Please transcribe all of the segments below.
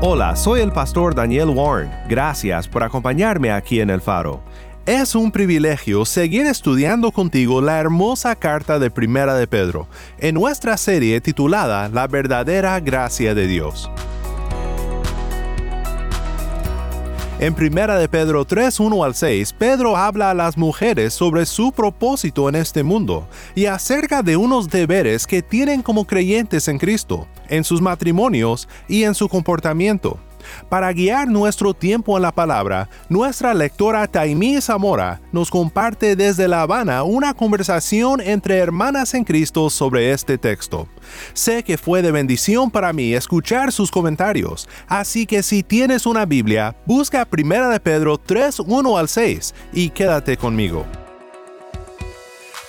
Hola, soy el pastor Daniel Warren. Gracias por acompañarme aquí en El Faro. Es un privilegio seguir estudiando contigo la hermosa carta de Primera de Pedro, en nuestra serie titulada La verdadera gracia de Dios. En Primera de Pedro 3, 1 al 6, Pedro habla a las mujeres sobre su propósito en este mundo y acerca de unos deberes que tienen como creyentes en Cristo, en sus matrimonios y en su comportamiento. Para guiar nuestro tiempo en la palabra, nuestra lectora Taimí Zamora nos comparte desde La Habana una conversación entre hermanas en Cristo sobre este texto. Sé que fue de bendición para mí escuchar sus comentarios, así que si tienes una Biblia, busca 1 de Pedro 3, 1 al 6 y quédate conmigo.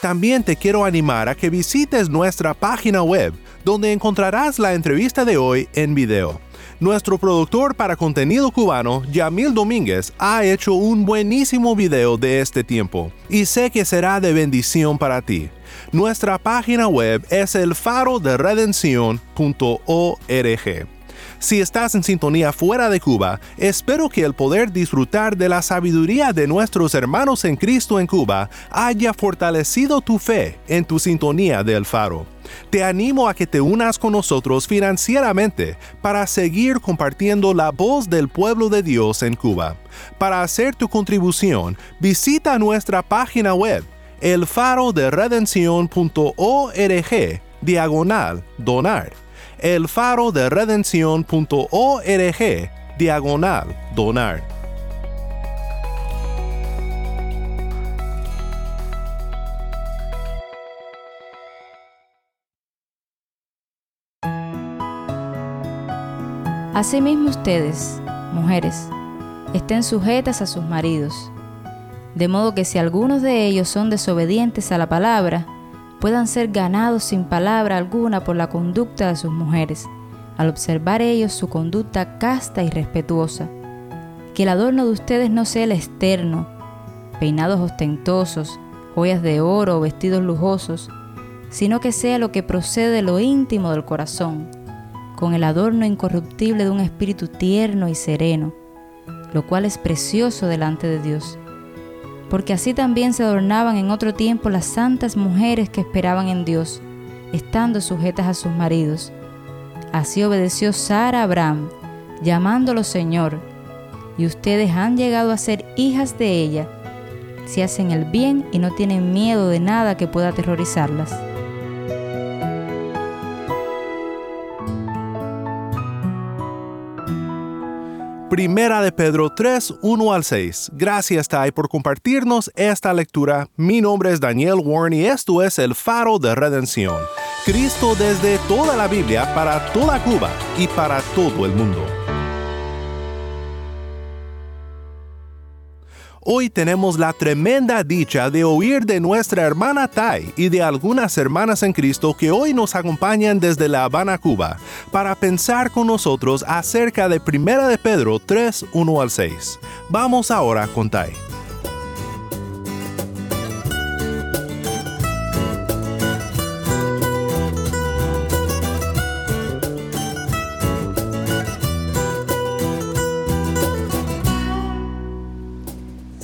También te quiero animar a que visites nuestra página web, donde encontrarás la entrevista de hoy en video. Nuestro productor para contenido cubano, Yamil Domínguez, ha hecho un buenísimo video de este tiempo y sé que será de bendición para ti. Nuestra página web es el Si estás en sintonía fuera de Cuba, espero que el poder disfrutar de la sabiduría de nuestros hermanos en Cristo en Cuba haya fortalecido tu fe en tu sintonía del faro. Te animo a que te unas con nosotros financieramente para seguir compartiendo la voz del pueblo de Dios en Cuba. Para hacer tu contribución, visita nuestra página web elfaroderedención.org diagonal donar. elfaroderedención.org diagonal donar. Asimismo ustedes, mujeres, estén sujetas a sus maridos, de modo que si algunos de ellos son desobedientes a la palabra, puedan ser ganados sin palabra alguna por la conducta de sus mujeres, al observar ellos su conducta casta y respetuosa. Que el adorno de ustedes no sea el externo, peinados ostentosos, joyas de oro o vestidos lujosos, sino que sea lo que procede de lo íntimo del corazón con el adorno incorruptible de un espíritu tierno y sereno, lo cual es precioso delante de Dios. Porque así también se adornaban en otro tiempo las santas mujeres que esperaban en Dios, estando sujetas a sus maridos. Así obedeció Sara a Abraham, llamándolo Señor, y ustedes han llegado a ser hijas de ella, si hacen el bien y no tienen miedo de nada que pueda aterrorizarlas. Primera de Pedro 3, 1 al 6. Gracias, Tai, por compartirnos esta lectura. Mi nombre es Daniel Warren y esto es el Faro de Redención. Cristo desde toda la Biblia para toda Cuba y para todo el mundo. Hoy tenemos la tremenda dicha de oír de nuestra hermana Tai y de algunas hermanas en Cristo que hoy nos acompañan desde La Habana, Cuba, para pensar con nosotros acerca de 1 de Pedro 3, 1 al 6. Vamos ahora con Tai.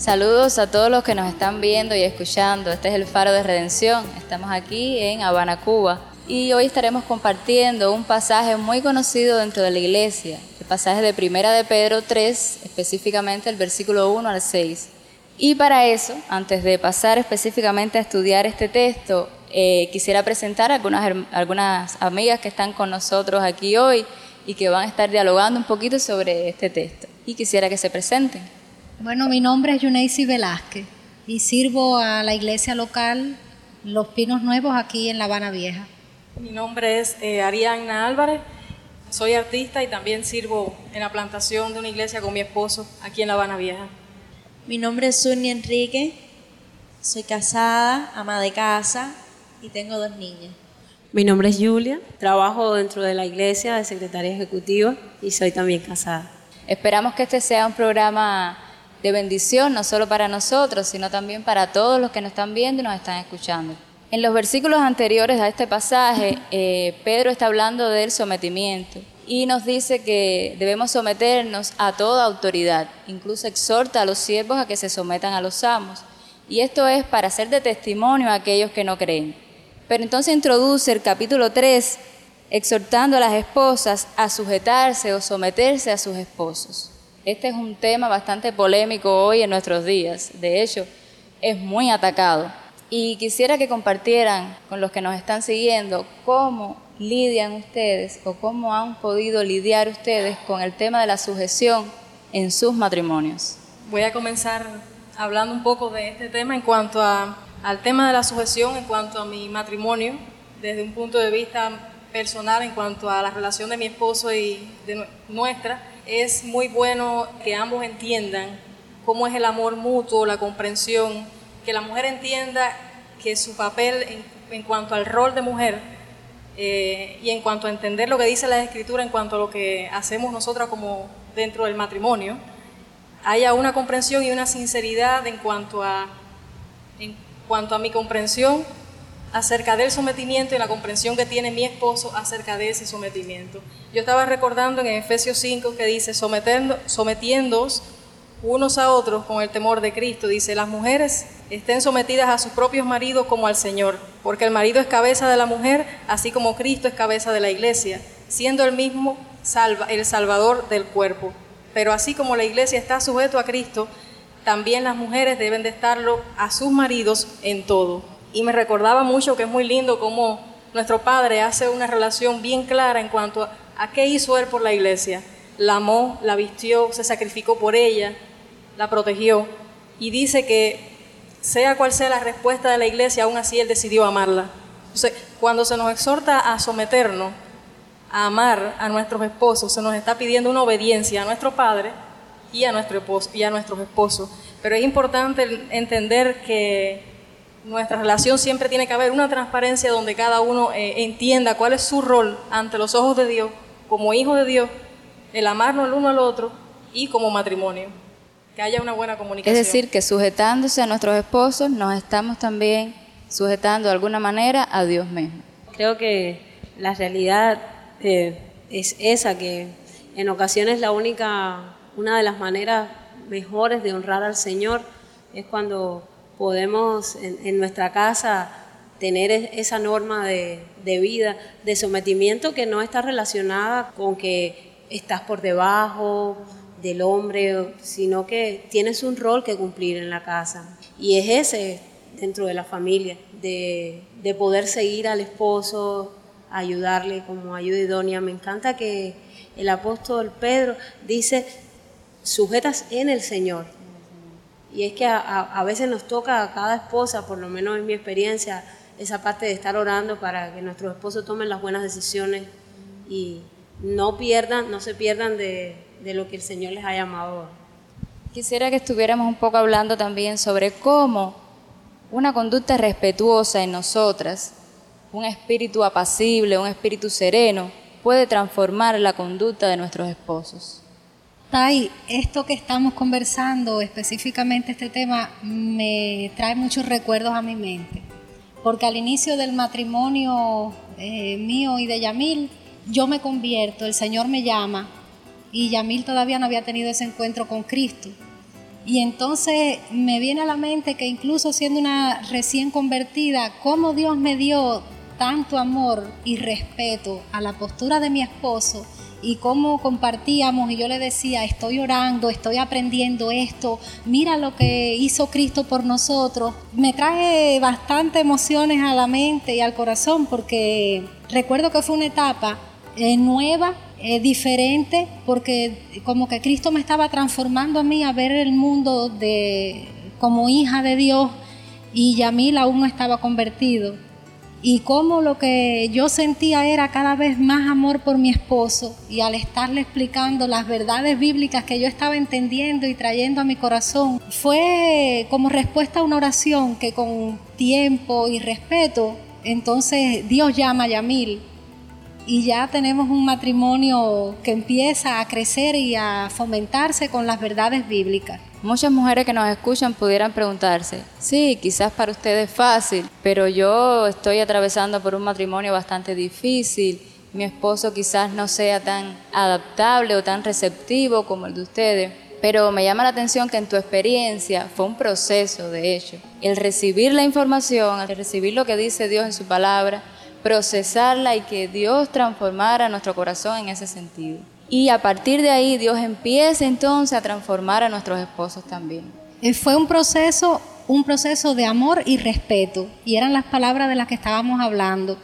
Saludos a todos los que nos están viendo y escuchando. Este es el Faro de Redención. Estamos aquí en Habana, Cuba. Y hoy estaremos compartiendo un pasaje muy conocido dentro de la iglesia, el pasaje de Primera de Pedro 3, específicamente el versículo 1 al 6. Y para eso, antes de pasar específicamente a estudiar este texto, eh, quisiera presentar a algunas, algunas amigas que están con nosotros aquí hoy y que van a estar dialogando un poquito sobre este texto. Y quisiera que se presenten. Bueno, mi nombre es Yuneisi Velázquez y sirvo a la iglesia local Los Pinos Nuevos aquí en La Habana Vieja. Mi nombre es eh, Arianna Álvarez, Soy artista y también sirvo en la plantación de una iglesia con mi esposo aquí en La Habana Vieja. Mi nombre es Sonia Enrique, soy casada, ama de casa y tengo dos niñas. Mi nombre es Julia, trabajo dentro de la iglesia de secretaria ejecutiva y soy también casada. Esperamos que este sea un programa de bendición, no solo para nosotros, sino también para todos los que nos están viendo y nos están escuchando. En los versículos anteriores a este pasaje, eh, Pedro está hablando del sometimiento y nos dice que debemos someternos a toda autoridad, incluso exhorta a los siervos a que se sometan a los amos. Y esto es para ser de testimonio a aquellos que no creen. Pero entonces introduce el capítulo 3 exhortando a las esposas a sujetarse o someterse a sus esposos. Este es un tema bastante polémico hoy en nuestros días. De hecho, es muy atacado. Y quisiera que compartieran con los que nos están siguiendo cómo lidian ustedes o cómo han podido lidiar ustedes con el tema de la sujeción en sus matrimonios. Voy a comenzar hablando un poco de este tema en cuanto a al tema de la sujeción en cuanto a mi matrimonio, desde un punto de vista personal en cuanto a la relación de mi esposo y de nuestra, es muy bueno que ambos entiendan cómo es el amor mutuo, la comprensión, que la mujer entienda que su papel en, cuanto al rol de mujer eh, y en cuanto a entender lo que dice la escritura en cuanto a lo que hacemos nosotras como dentro del matrimonio, haya una comprensión y una sinceridad en cuanto a cuanto a mi comprensión acerca del sometimiento y la comprensión que tiene mi esposo acerca de ese sometimiento. Yo estaba recordando en Efesios 5 que dice, sometiéndoos unos a otros con el temor de Cristo. Dice, las mujeres estén sometidas a sus propios maridos como al Señor, porque el marido es cabeza de la mujer, así como Cristo es cabeza de la iglesia, siendo el mismo salva, el salvador del cuerpo. Pero así como la iglesia está sujeto a Cristo, también las mujeres deben de estarlo a sus maridos en todo. Y me recordaba mucho que es muy lindo cómo nuestro padre hace una relación bien clara en cuanto a, qué hizo él por la iglesia. La amó, la vistió, se sacrificó por ella, la protegió. Y dice que sea cual sea la respuesta de la iglesia, aún así él decidió amarla. Entonces, cuando se nos exhorta a someternos, a amar a nuestros esposos, se nos está pidiendo una obediencia a nuestro Padre y a, nuestro y a nuestros esposos. Pero es importante entender que nuestra relación siempre tiene que haber una transparencia donde cada uno eh, entienda cuál es su rol ante los ojos de Dios, como hijo de Dios, el amarnos el uno al otro y como matrimonio. Que haya una buena comunicación. Es decir, que sujetándose a nuestros esposos, nos estamos también sujetando de alguna manera a Dios mismo. Creo que la realidad eh, es esa, que en ocasiones la única una de las maneras mejores de honrar al Señor es cuando podemos en, nuestra casa tener esa norma de, vida, de sometimiento que no está relacionada con que estás por debajo del hombre, sino que tienes un rol que cumplir en la casa. Y es ese dentro de la familia, de, de poder seguir al esposo, ayudarle como ayuda idónea. Me encanta que el apóstol Pedro dice, sujetas en el Señor. Y es que a, veces nos toca a cada esposa, por lo menos en mi experiencia, esa parte de estar orando para que nuestros esposos tomen las buenas decisiones y no pierdan, no se pierdan de, de lo que el Señor les ha llamado. Quisiera que estuviéramos un poco hablando también sobre cómo una conducta respetuosa en nosotras, un espíritu apacible, un espíritu sereno, puede transformar la conducta de nuestros esposos. Tai, esto que estamos conversando, específicamente este tema, me trae muchos recuerdos a mi mente. Porque al inicio del matrimonio eh, mío y de Yamil, yo me convierto, el Señor me llama y Yamil todavía no había tenido ese encuentro con Cristo. Y entonces me viene a la mente que incluso siendo una recién convertida, cómo Dios me dio tanto amor y respeto a la postura de mi esposo y cómo compartíamos y yo le decía, estoy orando, estoy aprendiendo esto, mira lo que hizo Cristo por nosotros, me trae bastante emociones a la mente y al corazón porque recuerdo que fue una etapa eh, nueva, eh, diferente, porque como que Cristo me estaba transformando a mí a ver el mundo de, como hija de Dios y Yamil aún no estaba convertido. Y cómo lo que yo sentía era cada vez más amor por mi esposo y al estarle explicando las verdades bíblicas que yo estaba entendiendo y trayendo a mi corazón, fue como respuesta a una oración que con tiempo y respeto, entonces Dios llama a Yamil y ya tenemos un matrimonio que empieza a crecer y a fomentarse con las verdades bíblicas. Muchas mujeres que nos escuchan pudieran preguntarse, sí, quizás para ustedes es fácil, pero yo estoy atravesando por un matrimonio bastante difícil, mi esposo quizás no sea tan adaptable o tan receptivo como el de ustedes, pero me llama la atención que en tu experiencia fue un proceso, de hecho, el recibir la información, el recibir lo que dice Dios en su palabra, procesarla y que Dios transformara nuestro corazón en ese sentido. Y a partir de ahí Dios empieza entonces a transformar a nuestros esposos también. Eh, fue un proceso, un proceso de amor y respeto, y eran las palabras de las que estábamos hablando.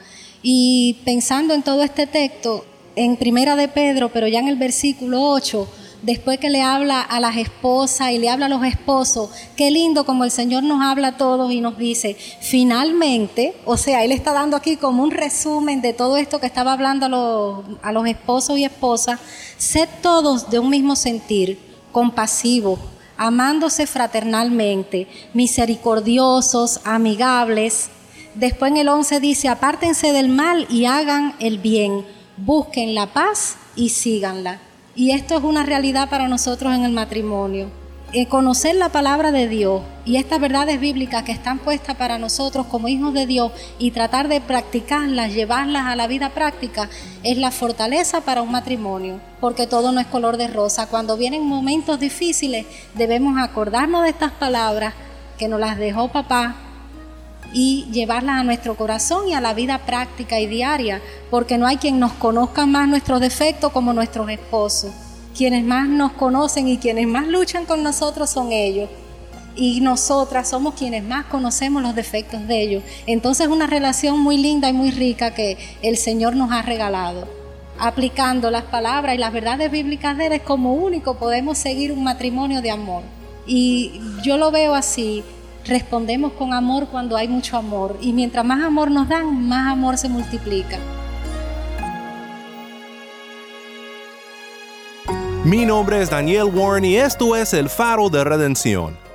Y pensando en todo este texto, en Primera de Pedro, pero ya en el versículo 8, después que le habla a las esposas y le habla a los esposos, qué lindo como el Señor nos habla a todos y nos dice, finalmente, o sea, Él está dando aquí como un resumen de todo esto que estaba hablando a los, a los esposos y esposas, sed todos de un mismo sentir, compasivos, amándose fraternalmente, misericordiosos, amigables. Después en el 11 dice, apártense del mal y hagan el bien, busquen la paz y síganla. Y esto es una realidad para nosotros en el matrimonio. Eh, conocer la palabra de Dios y estas verdades bíblicas que están puestas para nosotros como hijos de Dios y tratar de practicarlas, llevarlas a la vida práctica, es la fortaleza para un matrimonio, porque todo no es color de rosa. Cuando vienen momentos difíciles, debemos acordarnos de estas palabras que nos las dejó papá, y llevarlas a nuestro corazón y a la vida práctica y diaria, porque no hay quien nos conozca más nuestros defectos como nuestros esposos. Quienes más nos conocen y quienes más luchan con nosotros son ellos. Y nosotras somos quienes más conocemos los defectos de ellos. Entonces es una relación muy linda y muy rica que el Señor nos ha regalado. Aplicando las palabras y las verdades bíblicas de Él como único podemos seguir un matrimonio de amor. Y yo lo veo así, respondemos con amor cuando hay mucho amor. Y mientras más amor nos dan, más amor se multiplica. Mi nombre es Daniel Warren y esto es El Faro de Redención.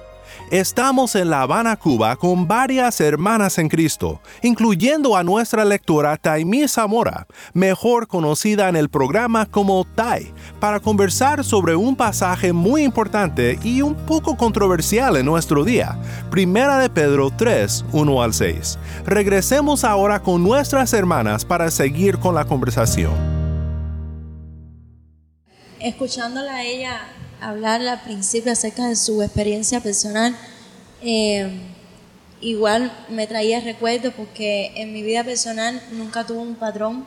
Estamos en La Habana, Cuba, con varias hermanas en Cristo, incluyendo a nuestra lectora Taimí Zamora, mejor conocida en el programa como Tai, para conversar sobre un pasaje muy importante y un poco controversial en nuestro día, Primera de Pedro 3, 1 al 6. Regresemos ahora con nuestras hermanas para seguir con la conversación. Escuchándola a ella hablar al principio acerca de su experiencia personal, eh, igual me traía recuerdos porque en mi vida personal nunca tuve un patrón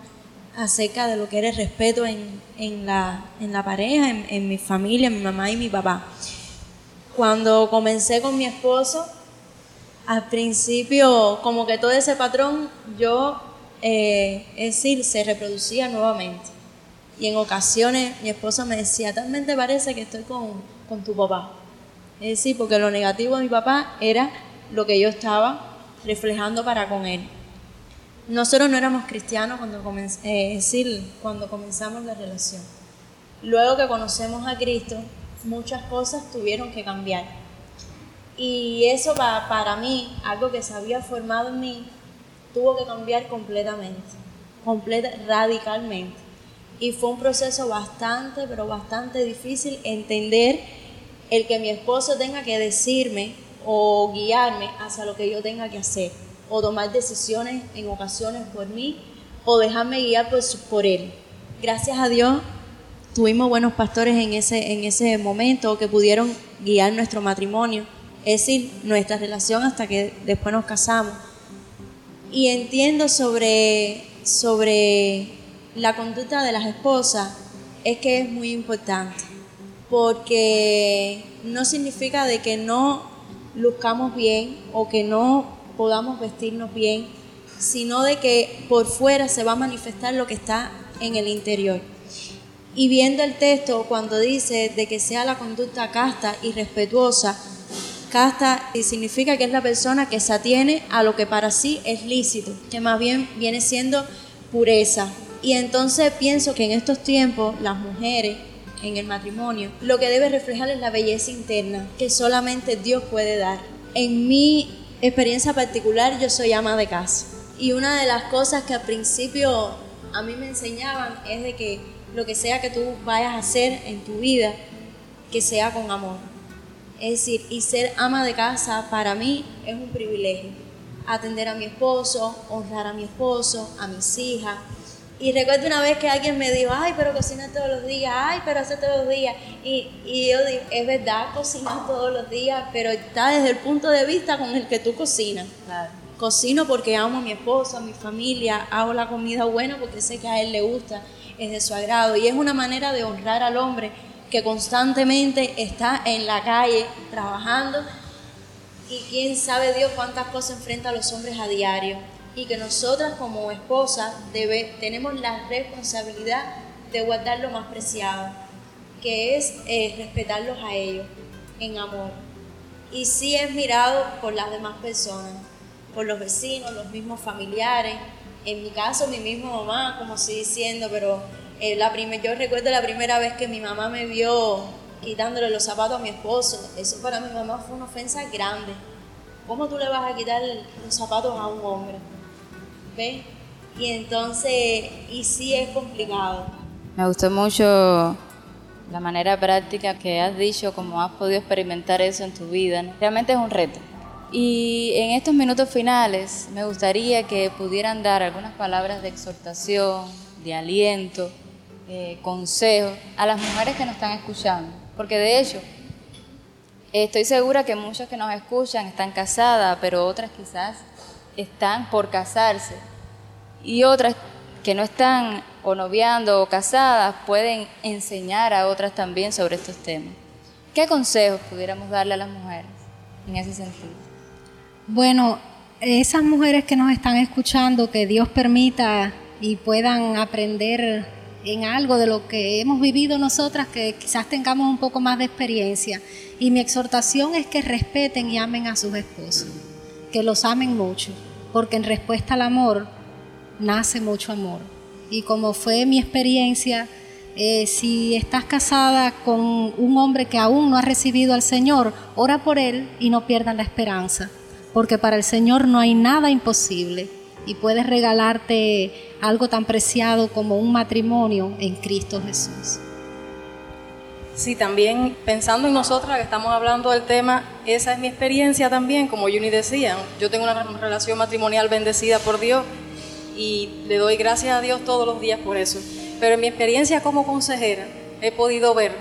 acerca de lo que era el respeto en, en, la, en pareja, en, en mi familia, mi mamá y mi papá. Cuando comencé con mi esposo, al principio como que todo ese patrón yo, eh, es decir, se reproducía nuevamente. Y en ocasiones mi esposo me decía, talmente parece que estoy con, con tu papá. Es decir, porque lo negativo de mi papá era lo que yo estaba reflejando para con él. Nosotros no éramos cristianos cuando, eh, decir, cuando comenzamos la relación. Luego que conocemos a Cristo, muchas cosas tuvieron que cambiar. Y eso para, para mí, algo que se había formado en mí, tuvo que cambiar completamente, completa, radicalmente. Y fue un proceso bastante, pero bastante difícil entender el que mi esposo tenga que decirme o guiarme hacia lo que yo tenga que hacer, o tomar decisiones en ocasiones por mí, o dejarme guiar por, por él. Gracias a Dios tuvimos buenos pastores en ese, en ese momento que pudieron guiar nuestro matrimonio, es decir, nuestra relación hasta que después nos casamos. Y entiendo sobre, sobre la conducta de las esposas, es que es muy importante, porque no significa de que no luzcamos bien o que no podamos vestirnos bien, sino de que por fuera se va a manifestar lo que está en el interior. Y viendo el texto, cuando dice de que sea la conducta casta y respetuosa, Casta significa que es la persona que se atiene a lo que para sí es lícito, que más bien viene siendo pureza. Y entonces pienso que en estos tiempos las mujeres en el matrimonio lo que debe reflejar es la belleza interna que solamente Dios puede dar. En mi experiencia particular yo soy ama de casa y una de las cosas que al principio a mí me enseñaban es de que lo que sea que tú vayas a hacer en tu vida, que sea con amor es decir, y ser ama de casa para mí es un privilegio. Atender a mi esposo, honrar a mi esposo, a mis hijas. Y recuerdo una vez que alguien me dijo, ay, pero cocina todos los días, ay, pero hace todos los días. Y, y yo digo, es verdad, cocinas todos los días, pero está desde el punto de vista con el que tú cocinas. Cocino porque amo a mi esposo, a mi familia, hago la comida buena porque sé que a él le gusta, es de su agrado. Y es una manera de honrar al hombre que constantemente está en la calle trabajando y quién sabe Dios cuántas cosas enfrenta a los hombres a diario y que nosotras como esposas tenemos la responsabilidad de guardar lo más preciado, que es eh, respetarlos a ellos en amor. Y sí es mirado por las demás personas, por los vecinos, los mismos familiares, en mi caso mi misma mamá, como estoy diciendo, pero eh, la yo recuerdo la primera vez que mi mamá me vio quitándole los zapatos a mi esposo. Eso para mi mamá fue una ofensa grande. ¿Cómo tú le vas a quitar los zapatos a un hombre? Y entonces, y sí es complicado. Me gustó mucho la manera práctica que has dicho, cómo has podido experimentar eso en tu vida. Realmente es un reto. Y en estos minutos finales me gustaría que pudieran dar algunas palabras de exhortación, de aliento, eh, consejos a las mujeres que nos están escuchando. Porque de hecho, estoy segura que muchas que nos escuchan están casadas, pero otras quizás están por casarse. Y otras que no están o noviando o casadas pueden enseñar a otras también sobre estos temas. ¿Qué consejos pudiéramos darle a las mujeres en ese sentido? Bueno, esas mujeres que nos están escuchando, que Dios permita y puedan aprender en algo de lo que hemos vivido nosotras que quizás tengamos un poco más de experiencia. Y mi exhortación es que respeten y amen a sus esposos, que los amen mucho, porque en respuesta al amor nace mucho amor. Y como fue mi experiencia, eh, si estás casada con un hombre que aún no ha recibido al Señor, ora por él y no pierdan la esperanza, porque para el Señor no hay nada imposible y puedes regalarte algo tan preciado como un matrimonio en Cristo Jesús. Sí, también pensando en nosotras que estamos hablando del tema, esa es mi experiencia también, como Juni decía, yo tengo una relación matrimonial bendecida por Dios y le doy gracias a Dios todos los días por eso. Pero en mi experiencia como consejera he podido ver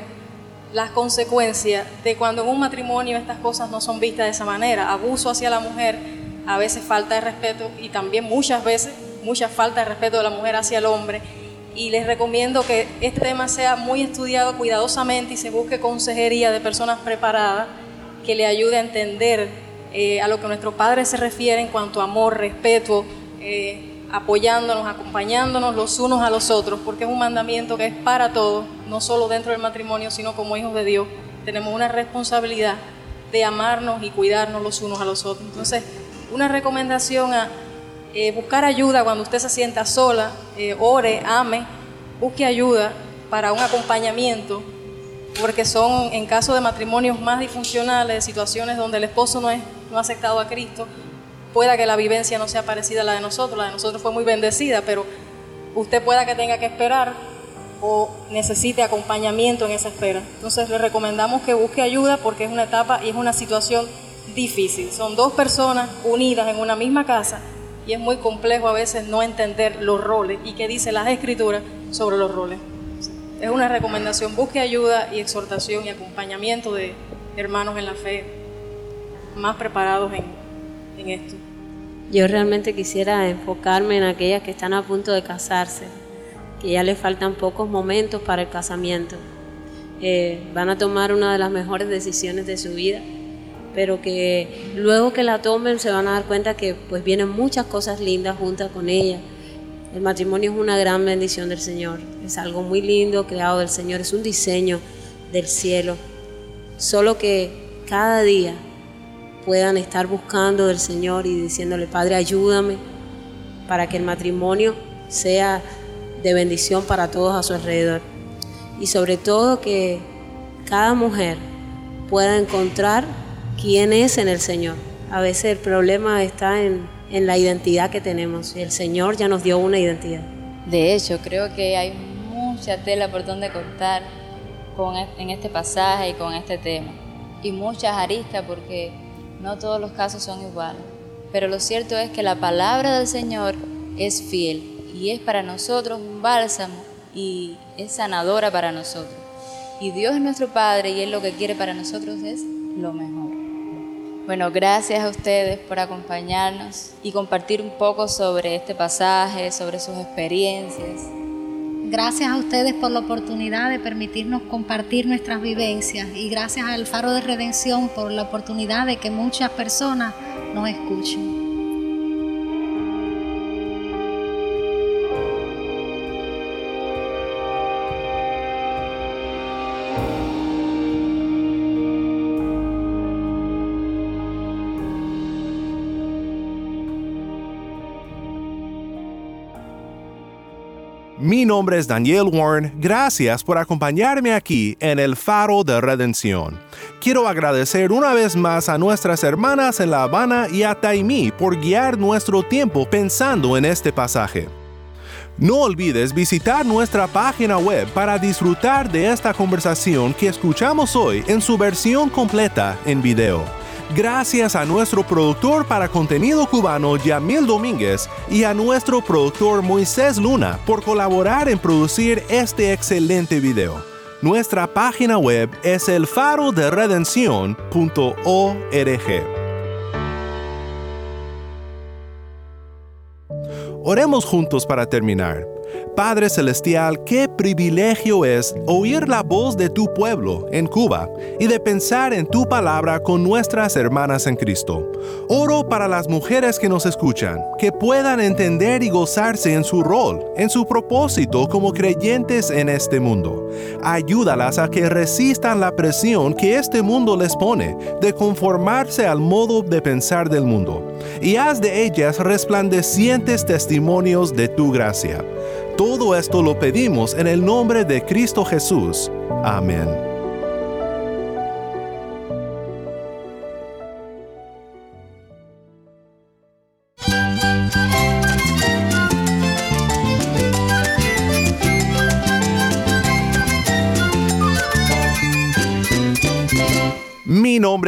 las consecuencias de cuando en un matrimonio estas cosas no son vistas de esa manera, abuso hacia la mujer, a veces falta de respeto y también muchas veces mucha falta de respeto de la mujer hacia el hombre. Y les recomiendo que este tema sea muy estudiado cuidadosamente y se busque consejería de personas preparadas que le ayude a entender eh, a lo que nuestro Padre se refiere en cuanto a amor, respeto, eh, apoyándonos, acompañándonos los unos a los otros, porque es un mandamiento que es para todos, no solo dentro del matrimonio, sino como hijos de Dios. Tenemos una responsabilidad de amarnos y cuidarnos los unos a los otros. Entonces, una recomendación a eh, buscar ayuda cuando usted se sienta sola, eh, ore, ame, busque ayuda para un acompañamiento, porque son en caso de matrimonios más disfuncionales, situaciones donde el esposo no, es, no ha aceptado a Cristo, pueda que la vivencia no sea parecida a la de nosotros, la de nosotros fue muy bendecida, pero usted pueda que tenga que esperar o necesite acompañamiento en esa espera. Entonces le recomendamos que busque ayuda porque es una etapa y es una situación difícil. Son dos personas unidas en una misma casa y es muy complejo a veces no entender los roles y qué dice las escrituras sobre los roles. Es una recomendación, busque ayuda y exhortación y acompañamiento de hermanos en la fe más preparados en, en esto. Yo realmente quisiera enfocarme en aquellas que están a punto de casarse, que ya les faltan pocos momentos para el casamiento. Eh, van a tomar una de las mejores decisiones de su vida pero que luego que la tomen se van a dar cuenta que pues vienen muchas cosas lindas juntas con ella. El matrimonio es una gran bendición del Señor, es algo muy lindo creado del Señor, es un diseño del cielo. Solo que cada día puedan estar buscando del Señor y diciéndole, Padre, ayúdame para que el matrimonio sea de bendición para todos a su alrededor. Y sobre todo que cada mujer pueda encontrar quién es en el Señor. A veces el problema está en, en la identidad que tenemos y el Señor ya nos dio una identidad. De hecho, creo que hay mucha tela por donde cortar con, e, en este pasaje y con este tema. Y muchas aristas porque no todos los casos son iguales. Pero lo cierto es que la palabra del Señor es fiel y es para nosotros un bálsamo y es sanadora para nosotros. Y Dios es nuestro Padre y Él lo que quiere para nosotros es lo mejor. Bueno, gracias a ustedes por acompañarnos y compartir un poco sobre este pasaje, sobre sus experiencias. Gracias a ustedes por la oportunidad de permitirnos compartir nuestras vivencias y gracias al Faro de Redención por la oportunidad de que muchas personas nos escuchen. Mi nombre es Daniel Warren, gracias por acompañarme aquí en el Faro de Redención. Quiero agradecer una vez más a nuestras hermanas en La Habana y a Taimí por guiar nuestro tiempo pensando en este pasaje. No olvides visitar nuestra página web para disfrutar de esta conversación que escuchamos hoy en su versión completa en video. Gracias a nuestro productor para contenido cubano Yamil Domínguez y a nuestro productor Moisés Luna por colaborar en producir este excelente video. Nuestra página web es el faro de Oremos juntos para terminar. Padre Celestial, qué privilegio es oír la voz de tu pueblo en Cuba y de pensar en tu palabra con nuestras hermanas en Cristo. Oro para las mujeres que nos escuchan, que puedan entender y gozarse en su rol, en su propósito como creyentes en este mundo. Ayúdalas a que resistan la presión que este mundo les pone de conformarse al modo de pensar del mundo, y haz de ellas resplandecientes testimonios de tu gracia. Todo esto lo pedimos en el nombre de Cristo Jesús. Amén.